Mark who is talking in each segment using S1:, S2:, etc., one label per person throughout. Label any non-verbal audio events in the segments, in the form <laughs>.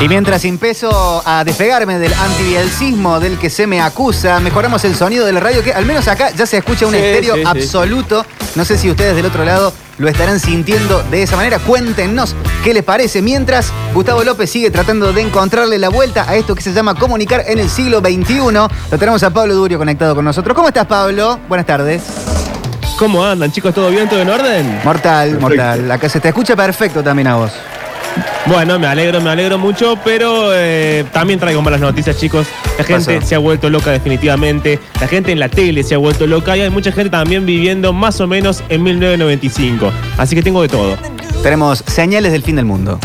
S1: Y mientras empiezo a despegarme del antibielcismo del que se me acusa, mejoramos el sonido de la radio, que al menos acá ya se escucha un
S2: Sí,
S1: estéreo
S2: sí, sí.
S1: absoluto. No sé si ustedes del otro lado lo estarán sintiendo de esa manera. Cuéntenos qué les parece. Mientras Gustavo López sigue tratando de encontrarle la vuelta a esto que se llama comunicar en el siglo XXI. Lo tenemos a Pablo Durio conectado con nosotros. ¿Cómo estás, Pablo? Buenas tardes.
S2: ¿Cómo andan, chicos? ¿Todo bien? ¿Todo en orden?
S1: Mortal, mortal. Acá se te escucha perfecto también a vos.
S2: Bueno, me alegro, me alegro mucho, pero eh, también traigo malas noticias, chicos. La gente
S1: pasó?
S2: se ha vuelto loca definitivamente. La gente en la tele se ha vuelto loca y hay mucha gente también viviendo más o menos en 1995. Así que tengo de todo.
S1: Tenemos señales del fin del mundo.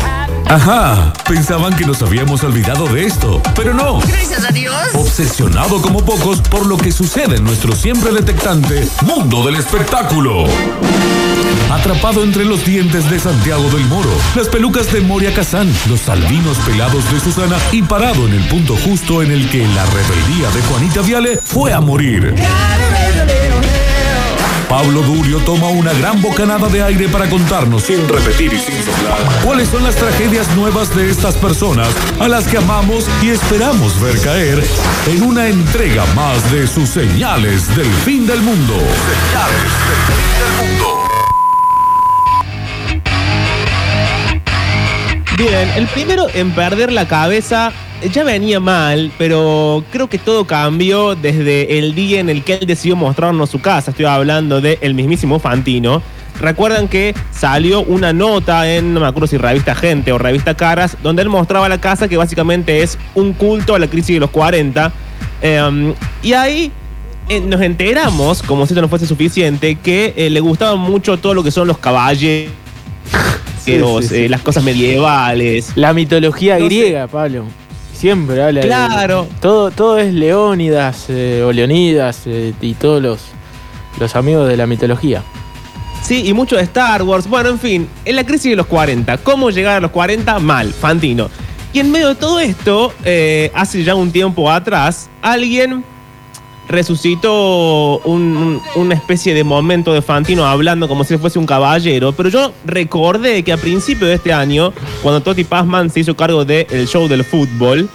S3: Ajá, pensaban que nos habíamos olvidado de esto, pero no.
S4: Gracias a Dios.
S3: Obsesionado como pocos por lo que sucede en nuestro siempre detectante mundo del espectáculo. Atrapado entre los dientes de Santiago del Moro, las pelucas de Moria Kazán, los albinos pelados de Susana y parado en el punto justo en el que la rebeldía de Juanita Viale fue a morir. Pablo Durio toma una gran bocanada de aire para contarnos, sin repetir y sin soplar, cuáles son las tragedias nuevas de estas personas a las que amamos y esperamos ver caer en una entrega más de sus señales del fin del mundo. Señales del fin del mundo.
S2: Bien, el primero en perder la cabeza ya venía mal, pero creo que todo cambió desde el día en el que él decidió mostrarnos su casa. Estoy hablando del el mismísimo Fantino. Recuerdan que salió una nota en, no me acuerdo si revista Gente o revista Caras, donde él mostraba la casa que básicamente es un culto a la crisis de los 40. Eh, y ahí eh, nos enteramos, como si esto no fuese suficiente, que eh, le gustaban mucho todo lo que son los caballos,
S5: Sí, sí, sí.
S2: eh, las cosas medievales.
S5: La mitología
S2: No sé.
S5: griega, Pablo. Siempre habla de-
S2: Claro.
S5: Todo, todo es Leónidas eh, o Leonidas eh, y todos los, los amigos de la mitología.
S2: Sí, y mucho de Star Wars. Bueno, en fin, en la crisis de los 40. ¿Cómo llegar a los 40? Mal, Fantino. Y en medio de todo esto, eh, hace ya un tiempo atrás, alguien resucitó un- un- una especie de momento de Fantino hablando como si fuese un caballero, pero yo recordé que a principio de este año, cuando Totti Pazman se hizo cargo del show del fútbol,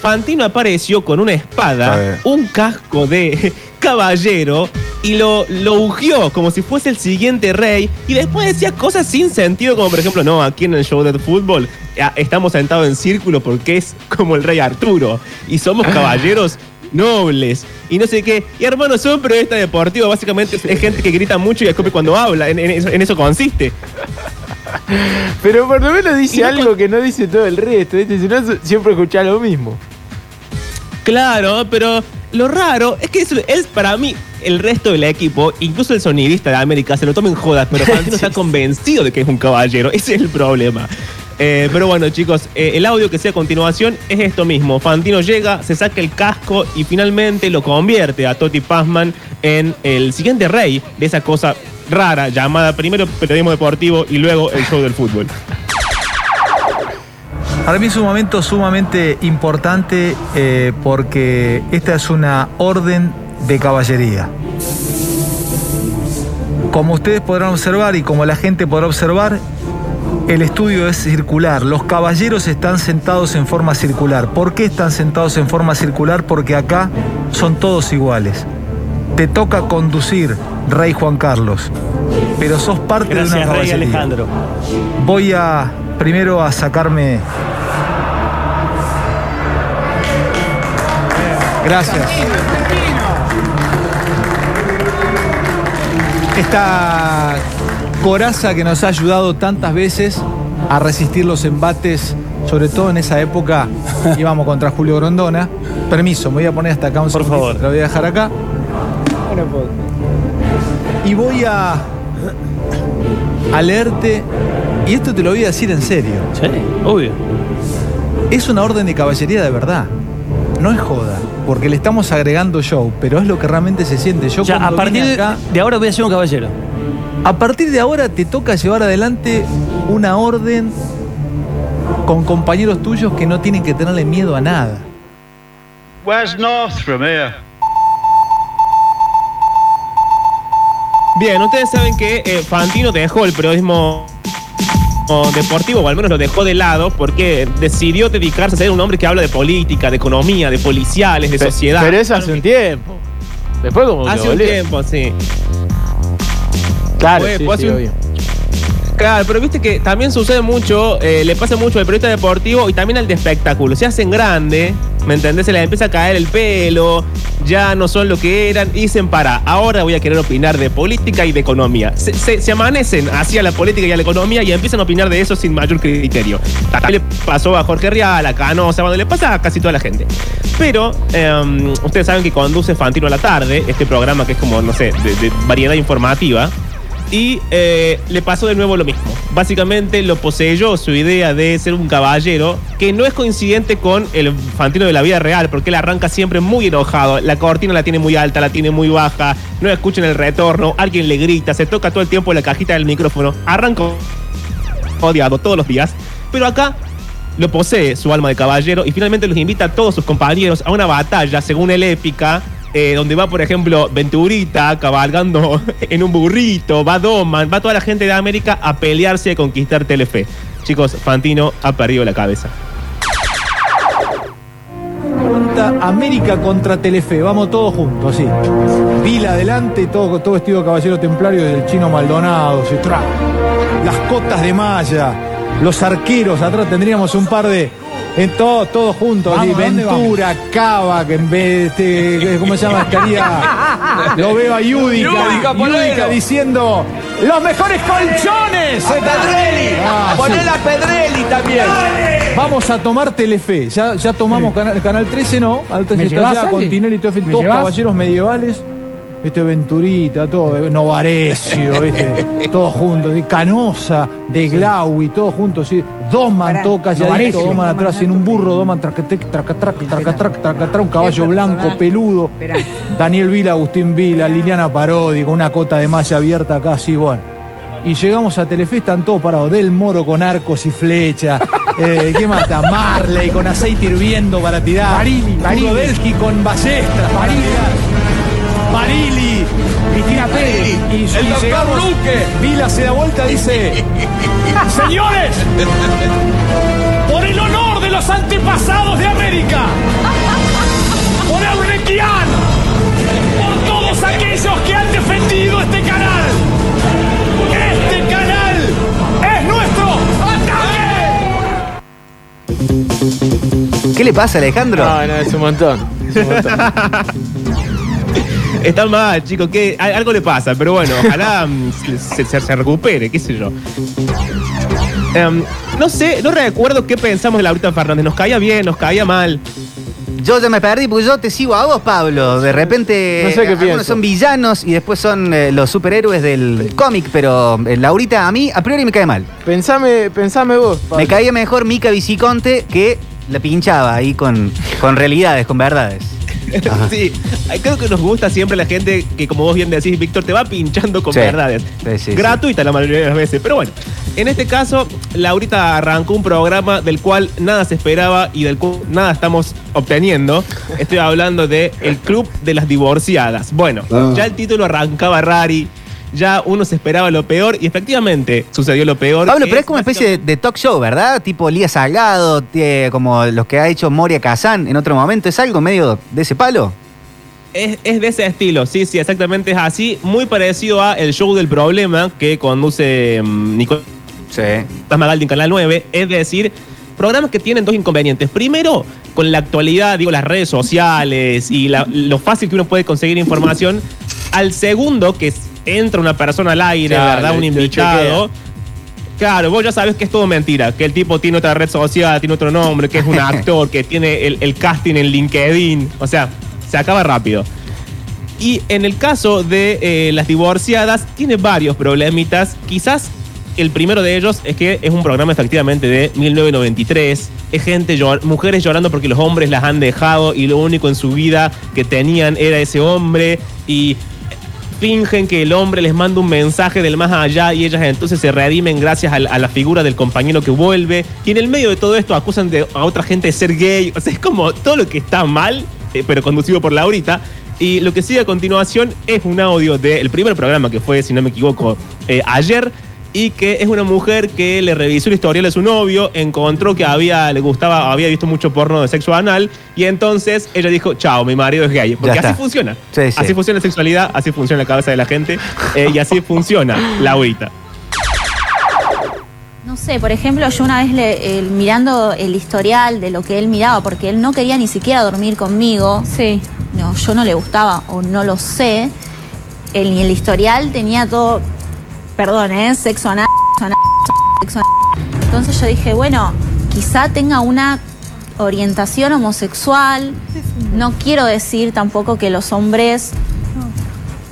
S2: Fantino apareció con una espada, un casco de <laughs> caballero y lo, lo ungió como si fuese el siguiente rey y después decía cosas sin sentido como por ejemplo, no, aquí en el show del fútbol ah, estamos sentados en círculo porque es como el rey Arturo y somos <laughs> caballeros nobles y no sé qué. Y hermano, son periodista deportivo, básicamente es gente que grita mucho y escupe cuando habla, en, en eso, en eso consiste.
S5: Pero por lo menos dice
S2: no
S5: algo que no dice todo el resto, ¿viste? Si no, siempre escuchás lo mismo.
S2: Claro, pero lo raro es que es, es para mí el resto del equipo, incluso el sonidista de América, se lo tomen jodas, pero Fantino <laughs> está convencido de que es un caballero. Ese es el problema. Eh, pero bueno, chicos, eh, el audio que sea a continuación es esto mismo. Fantino llega, se saca el casco y finalmente lo convierte a Totti Pazman en el siguiente rey de esa cosa rara llamada primero periodismo deportivo y luego el show del fútbol.
S6: Para mí es un momento sumamente importante eh, porque esta es una orden de caballería. Como ustedes podrán observar y como la gente podrá observar, el estudio es circular. Los caballeros están sentados en forma circular. ¿Por qué están sentados en forma circular? Porque acá son todos iguales. Te toca conducir, Rey Juan Carlos, pero sos parte de una
S7: Gracias, Rey
S6: caballería.
S7: Alejandro.
S6: Voy a primero a sacarme. Gracias. Esta coraza que nos ha ayudado tantas veces a resistir los embates, sobre todo en esa época <laughs> íbamos contra Julio Grondona. Permiso, me voy a poner hasta acá un
S7: Por favor.
S6: Lo voy a dejar acá. Y voy a, a leerte, y esto te lo voy a decir en serio.
S7: Sí, obvio.
S6: Es una orden de caballería de verdad. No es joda, porque le estamos agregando show, pero es lo que realmente se siente. Yo
S7: Ya, a
S6: cuando
S7: partir
S6: vine acá,
S7: de ahora voy a ser un caballero.
S6: A partir de ahora te toca llevar adelante una orden con compañeros tuyos que no tienen que tenerle miedo a nada.
S8: Where's North from here?
S2: Bien, ustedes saben que eh, Fantino dejó el periodismo deportivo, o al menos lo dejó de lado, porque decidió dedicarse a ser un hombre que habla de política, de economía, de policiales, de
S5: Pe-
S2: sociedad.
S5: Pero eso hace un tiempo. Después como que
S2: Hace un tiempo, sí.
S5: Claro, sí, sí,
S2: hace un-
S5: obvio.
S2: Claro, pero viste que también sucede mucho, eh, le pasa mucho al periodista deportivo y también al de espectáculo. Se hacen grande, ¿me entendés? Se les empieza a caer el pelo, ya no son lo que eran y dicen, para, ahora voy a querer opinar de política y de economía. Se, se- se amanecen hacia la política y a la economía y empiezan a opinar de eso sin mayor criterio. También le pasó a Jorge Rial, a Canosa, cuando le pasa a casi toda la gente. Pero em, ustedes saben que conduce Fantino a la tarde, este programa que es como, no sé, de- de variedad informativa. Y eh, le pasó de nuevo lo mismo. Básicamente lo poseyó su idea de ser un caballero, que no es coincidente con el Fantino de la vida real, porque él arranca siempre muy enojado. La cortina la tiene muy alta, la tiene muy baja, no escuchan el retorno, alguien le grita, se toca todo el tiempo la cajita del micrófono. Arranca odiado todos los días. Pero acá lo posee su alma de caballero y finalmente los invita a todos sus compañeros a una batalla, según él épica, eh, donde va, por ejemplo, Venturita cabalgando <laughs> en un burrito, va Doman, va toda la gente de América a pelearse a conquistar Telefe. Chicos, Fantino ha perdido la cabeza.
S6: América contra Telefe, vamos todos juntos, así. Vila adelante, todo, todo vestido de caballero templario del chino Maldonado, se. Las cotas de malla, los arqueros, atrás tendríamos un par de. En todos, todos juntos, así, Ventura, Cava, que en vez de, este, ¿cómo se llama? Estaría, lo veo a Yudica, Yudica diciendo, los mejores colchones.
S4: Pedrelli,
S6: Ah,
S4: poné
S6: sí.
S4: la Pedrelli también.
S6: Vamos a tomar Telefe. Ya, ya tomamos canal, canal 13, ¿no? Al 13
S7: ¿Me
S6: está
S7: Andy?
S6: con Tinelli y todo,
S7: ¿Me
S6: todos
S7: llevas?
S6: caballeros medievales. Este Venturita, todo, Novarecio, <laughs> ¿viste? todos juntos, de Canosa, de Glaui, todos juntos, ¿sí? Doman todo calladito. Doman atrás en un burro, Doman tracatec, tracatrac, tracatrac, tracatrac, un caballo blanco, peludo. Daniel Vila, Agustín Vila, Liliana Parodi, con una cota de malla abierta acá, así, bueno. Y llegamos a Telefe, están todos parados. Del Moro con arcos y flechas. <laughs> Eh, ¿Qué está? Marley con aceite hirviendo para tirar.
S7: Barili.
S6: Rudelski con ballestras para tirar. Barili.
S7: Cristina Pérez.
S6: Y, y
S4: El doctor
S6: llegamos,
S4: Luque.
S6: Vila se da vuelta y dice: <laughs> Señores, por el honor de los antepasados de América, por Eurnequian, por todos aquellos que han defendido este canal, este canal es nuestro. ¡Ataque!
S1: ¿Qué le pasa, Alejandro?
S5: No, no, es un montón. Es un montón. <laughs>
S2: Está mal, chicos, que algo le pasa, pero bueno, ojalá <laughs> mm, se, se- se recupere, qué sé yo. Em, no sé, no recuerdo qué pensamos de Laurita Fernández. Nos caía bien, nos caía mal.
S1: Yo ya me perdí porque yo te sigo a vos, Pablo. De repente
S5: No sé qué
S1: algunos
S5: pienso.
S1: son villanos y después son eh, los superhéroes del cómic, pero eh, Laurita a mí a priori me cae mal.
S5: Pensame, pensame vos. Pablo.
S1: Me caía mejor Mica Viciconte que la pinchaba ahí con, con realidades, con verdades. <laughs>
S2: sí, creo que nos gusta siempre la gente que, como vos bien decís, Víctor, te va pinchando con
S1: Sí.
S2: verdades.
S1: Sí, sí, sí.
S2: Gratuita la mayoría de las veces. Pero bueno, en este caso, Laurita arrancó un programa del cual nada se esperaba y del cual nada estamos obteniendo. Estoy hablando de El Club de las Divorciadas. Bueno, ya el título arrancaba rari. Ya uno se esperaba lo peor y efectivamente sucedió lo peor.
S1: Pablo, pero es como una especie de, de talk show, ¿verdad? Tipo Lía Salgado, tie- como los que ha hecho Moria Kazán en otro momento. ¿Es algo medio de ese palo?
S2: Es, es de ese estilo, sí, sí, exactamente es así. Muy parecido a El Show del Problema que conduce mm, Nicolás
S1: Sí.
S2: Magaldi en Canal 9. Es decir, programas que tienen dos inconvenientes. Primero, con la actualidad, digo, las redes sociales y la- lo fácil que uno puede conseguir información. Al segundo, que entra una persona al aire,
S5: Claro,
S2: ¿verdad? Un invitado. Claro, vos ya sabes que es todo mentira, que el tipo tiene otra red social, tiene otro nombre, que es un <laughs> actor, que tiene el, el casting en LinkedIn. O sea, se acaba rápido. Y en el caso de eh, las divorciadas, tiene varios problemitas. Quizás el primero de ellos es que es un programa efectivamente de 1993. Es gente, llor- mujeres llorando porque los hombres las han dejado y lo único en su vida que tenían era ese hombre. Y fingen que el hombre les manda un mensaje del más allá y ellas entonces se redimen gracias al- a, la figura del compañero que vuelve. Y en el medio de todo esto acusan a otra gente de ser gay. O sea, es como todo lo que está mal, eh, pero conducido por Laurita. Y lo que sigue a continuación es un audio del primer programa que fue, si no me equivoco, eh, ayer. Y que es una mujer que le revisó el historial de su novio, encontró que había, le gustaba, había visto mucho porno de sexo anal y entonces ella dijo, chao, mi marido es gay. Porque así funciona.
S1: Sí, sí.
S2: Así funciona la sexualidad, así funciona la cabeza de la gente eh, y así funciona la agüita.
S7: No sé, por ejemplo, yo una vez le- mirando el historial de lo que él miraba, porque él no quería ni siquiera dormir conmigo. Sí. No, yo no le gustaba o no lo sé. El historial tenía todo, perdón, ¿eh? Sexo anal, sexo anal, sexo anal. Entonces yo dije, bueno, quizá tenga una orientación homosexual. No quiero decir tampoco que los hombres,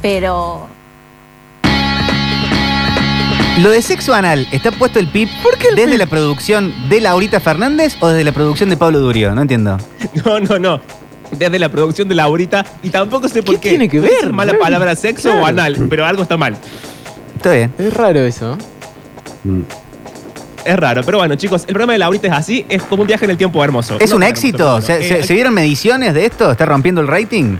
S7: pero
S1: Lo de sexo anal, ¿está puesto el pip desde la producción de Laurita Fernández o desde la producción de Pablo Durio? No entiendo. <laughs>
S2: No, no, no. Desde la producción de Laurita y tampoco sé por
S5: ¿Qué
S2: qué.
S5: tiene que ver?
S2: mala palabra sexo o anal, pero algo está mal.
S1: Está bien.
S5: Es raro eso.
S2: Es raro, pero bueno, chicos, el programa de Laurita es así, es como un viaje en el tiempo hermoso.
S1: ¿Es
S2: No
S1: un éxito?
S2: hermoso,
S1: ¿Se, se vieron mediciones de esto? ¿Está rompiendo el rating?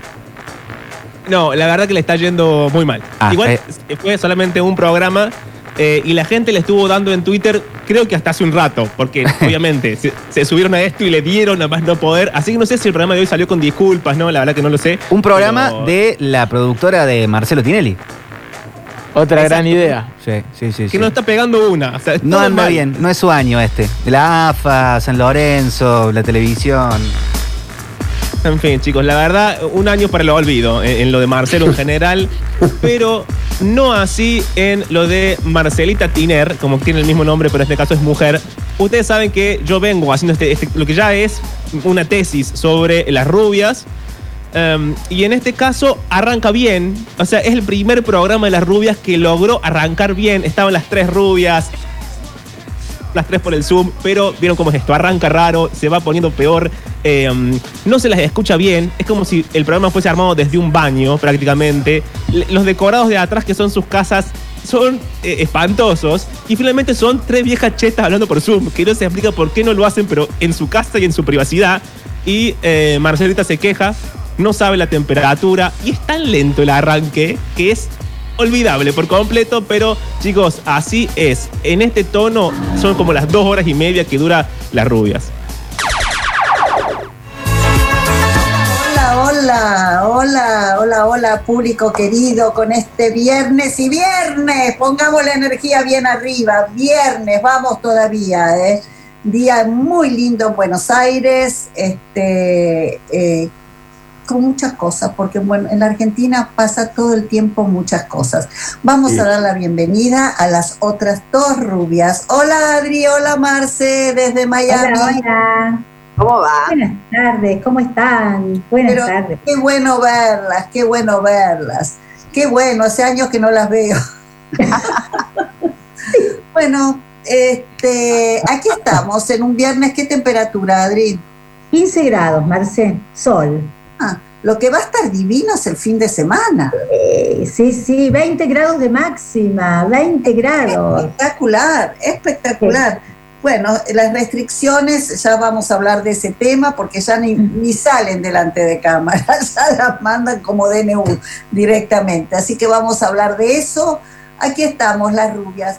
S2: No, la verdad que le está yendo muy mal.
S1: Ah,
S2: Igual
S1: eh.
S2: fue solamente un programa eh, y la gente le estuvo dando en Twitter, creo que hasta hace un rato, porque <laughs> obviamente se, se subieron a esto y le dieron a más no poder. Así que no sé si el programa de hoy salió con disculpas, ¿no? La verdad que no lo sé.
S1: Un programa
S2: Pero-
S1: de la productora de Marcelo Tinelli.
S5: Otra gran idea.
S1: Sí, sí, sí.
S2: Que
S1: sí.
S2: no está pegando una. o sea,
S1: No anda
S2: mal.
S1: bien, no es su año este. La AFA, San Lorenzo, la televisión.
S2: En fin, chicos, la verdad, un año para el olvido en, en lo de Marcelo en <laughs> general, pero no así en lo de Marcelita Tiner, como tiene el mismo nombre, pero en este caso es mujer. Ustedes saben que yo vengo haciendo este, este- lo que ya es una tesis sobre las rubias. Um, y en este caso arranca bien. O sea, es el primer programa de las rubias que logró arrancar bien. Estaban las tres rubias, las tres por el Zoom, pero vieron cómo es esto, arranca raro, se va poniendo peor, um, no se las escucha bien, es como si el programa fuese armado desde un baño prácticamente, los decorados de atrás que son sus casas son eh, espantosos. Y finalmente son tres viejas chetas hablando por Zoom, que no se explica por qué no lo hacen, pero en su casa y en su privacidad, y eh, Marcelita se queja, no sabe la temperatura y es tan lento el arranque que es olvidable por completo, pero chicos, así es. En este tono son como las dos horas y media que dura las rubias.
S9: Hola, hola, hola, hola, hola, público querido, con este viernes y viernes, pongamos la energía bien arriba, viernes, vamos todavía, ¿eh? Día muy lindo en Buenos Aires, este, eh, con muchas cosas, porque bueno, en la Argentina pasa todo el tiempo muchas cosas. Vamos a dar la bienvenida a las otras dos rubias. Hola Adri, hola Marce, desde Miami.
S10: Hola, hola.
S9: ¿Cómo va?
S10: Buenas tardes, ¿cómo están? Buenas
S9: Pero
S10: tardes.
S9: qué bueno verlas, qué bueno verlas. Qué bueno, hace años que no las veo. <laughs> bueno, este, aquí estamos en un viernes. ¿Qué temperatura, Adri?
S10: 15 grados, Marce, sol.
S9: Ah, lo que va a estar divino es el fin de semana.
S10: Eh, sí, sí, 20 grados de máxima, 20 grados.
S9: Espectacular, espectacular. Bueno, las restricciones, ya vamos a hablar de ese tema porque ya ni, ni salen delante de cámara, <laughs> ya las mandan como DNU directamente. Así que vamos a hablar de eso. Aquí estamos, las rubias.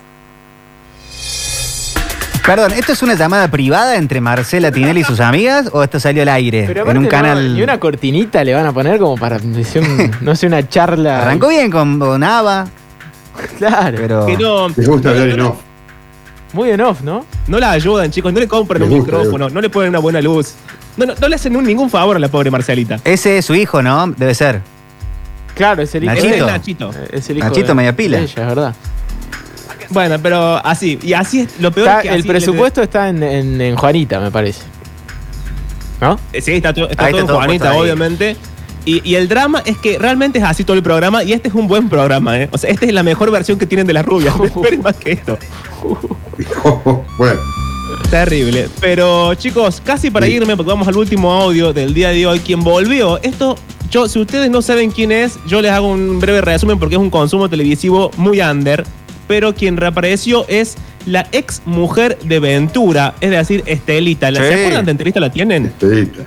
S1: Perdón, ¿esto es una llamada privada entre Marcela Tinelli y sus amigas o esto salió al aire
S5: Pero
S1: en un
S5: no,
S1: canal?
S5: ni una cortinita le van a poner como para no sé, una charla.
S1: Arrancó bien con Bonava,
S5: Claro.
S1: pero
S2: Que no,
S11: Les gusta
S2: no,
S11: hablar
S2: no,
S11: en
S2: no,
S11: off.
S5: Muy en off, ¿no?
S2: no la ayudan, chicos, no le compran
S11: Les
S2: un
S11: gusta,
S2: micrófono, no le ponen una buena luz. No, no, no le hacen un- ningún favor a la pobre Marcelita.
S1: ese es su hijo, ¿no? Debe ser.
S5: Claro, es el hijo
S1: Nachito.
S5: de
S2: Nachito.
S5: Es el hijo
S1: Nachito
S5: de-
S1: media pila.
S5: ella, es verdad.
S2: Bueno, pero así, y así es lo peor
S5: Está-
S2: que
S5: el presupuesto está en, en- en Juanita, me parece. ¿No?
S2: le- Sí, está, to- está todo
S1: está
S2: en
S1: todo
S2: Juanita, obviamente. Y, y el drama es que realmente es así todo el programa y este es un buen programa, ¿eh? O sea, esta es la mejor versión que tienen de las rubias. No <laughs> esperen más que esto. <laughs>
S11: bueno,
S2: Terrible. Pero chicos, casi para
S11: Sí.
S2: irme, porque vamos al último audio del día de hoy. Quien volvió, esto, yo, si ustedes no saben quién es, yo les hago un breve resumen porque es un consumo televisivo muy under. Pero quien reapareció es la ex mujer de Ventura, es decir, Estelita. ¿La-
S1: Sí.
S2: ¿Se acuerdan de entrevista? ¿La tienen?
S11: Estelita.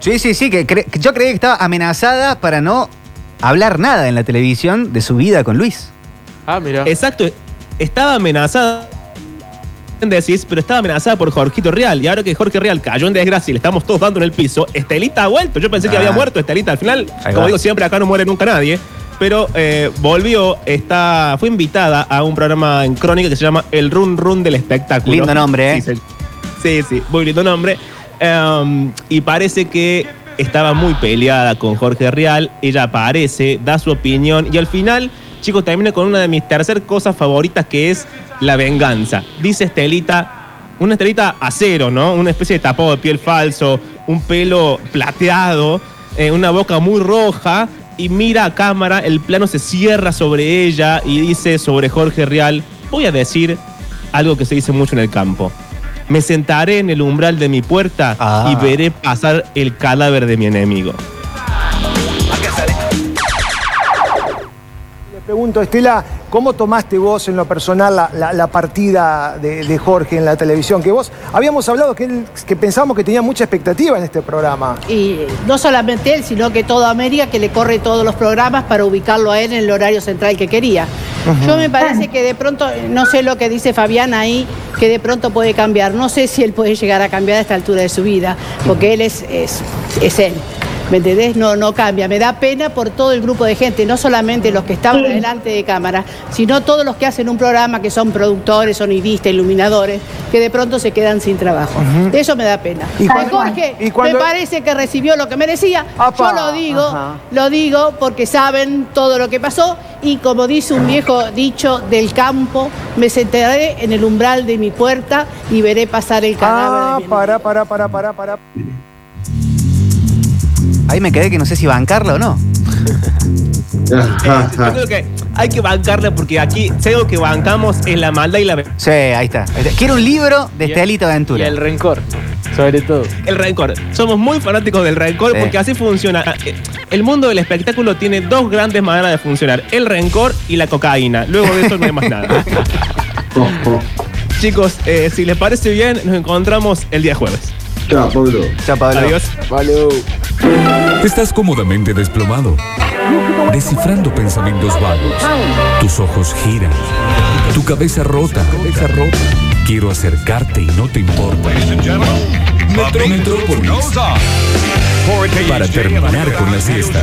S1: Sí, sí, sí, que, cre- yo creía que estaba amenazada para no hablar nada en la televisión de su vida con Luis.
S5: Ah, mira.
S2: Exacto. estaba amenazada decís, pero estaba amenazada por Jorgito Real. Y ahora que Jorge Real cayó en desgracia y le estamos todos dando en el piso, Estelita ha vuelto. Yo pensé que
S1: Ah.
S2: había muerto Estelita. Al final,
S1: Ahí
S2: como
S1: va.
S2: digo siempre, acá no muere nunca nadie. Pero eh, volvió, está, fue invitada a un programa en Crónica que se llama El Run Run del Espectáculo.
S1: Lindo nombre, ¿eh?
S2: Sí, sí, sí, muy lindo nombre. Um, y parece que estaba muy peleada con Jorge Real. Ella aparece, da su opinión y al final, chicos, termina con una de mis tercer cosas favoritas que es la venganza. Dice Estelita, una Estelita acero, ¿no? Una especie de tapado de piel falso, un pelo plateado, eh, una boca muy roja. Y mira a cámara, el plano se cierra sobre ella y dice sobre Jorge Real, voy a decir algo que se dice mucho en el campo. Me sentaré en el umbral de mi puerta
S1: Ah.
S2: y veré pasar el cadáver de mi enemigo.
S12: Le pregunto, Estela, ¿cómo tomaste vos en lo personal la, la- la partida de, de Jorge en la televisión? Que vos habíamos hablado que, él, que pensamos que tenía mucha expectativa en este programa.
S13: Y no solamente él, sino que toda América que le corre todos los programas para ubicarlo a él en el horario central que quería. Yo me parece que de pronto, no sé lo que dice Fabián ahí, que de pronto puede cambiar. No sé si él puede llegar a cambiar a esta altura de su vida, porque él es, es, es él. ¿Me entendés? No, no cambia. Me da pena por todo el grupo de gente, no solamente los que estaban delante de cámara, sino todos los que hacen un programa, que son productores, sonidistas, iluminadores, que de pronto se quedan sin trabajo. Eso me da pena.
S12: Y
S13: Y
S12: cuando-
S13: Jorge,
S12: y cuando-
S13: me parece que recibió lo que merecía. Yo lo digo,
S12: ajá.
S13: lo digo porque saben todo lo que pasó y como dice un viejo dicho del campo, me sentaré en el umbral de mi puerta y veré pasar el cadáver
S12: Ah,
S13: de mi
S12: para, para, para, para, para.
S1: Ahí me quedé que no sé si bancarla o no.
S2: Eh, yo creo que hay que bancarla porque aquí, algo que bancamos es la maldad y la ve-
S1: Sí, ahí está. Está. Quiero un libro de
S5: Y-
S1: Estelita
S5: Y
S1: Aventura.
S5: el rencor, sobre todo.
S2: el rencor. Somos muy fanáticos del rencor
S1: Sí.
S2: porque así funciona. El mundo del espectáculo tiene dos grandes maneras de funcionar: el rencor y la cocaína. Luego de eso no hay más nada. <laughs> Chicos, eh, si les parece bien, nos encontramos el día jueves.
S11: Chao, Pablo.
S1: Chao, Pablo.
S2: Adiós.
S3: Estás cómodamente desplomado, descifrando pensamientos vagos. Tus ojos giran, tu cabeza rota. Cabeza rota. Quiero acercarte y no te importa. Metro- Metrópolis. Para terminar con la siesta.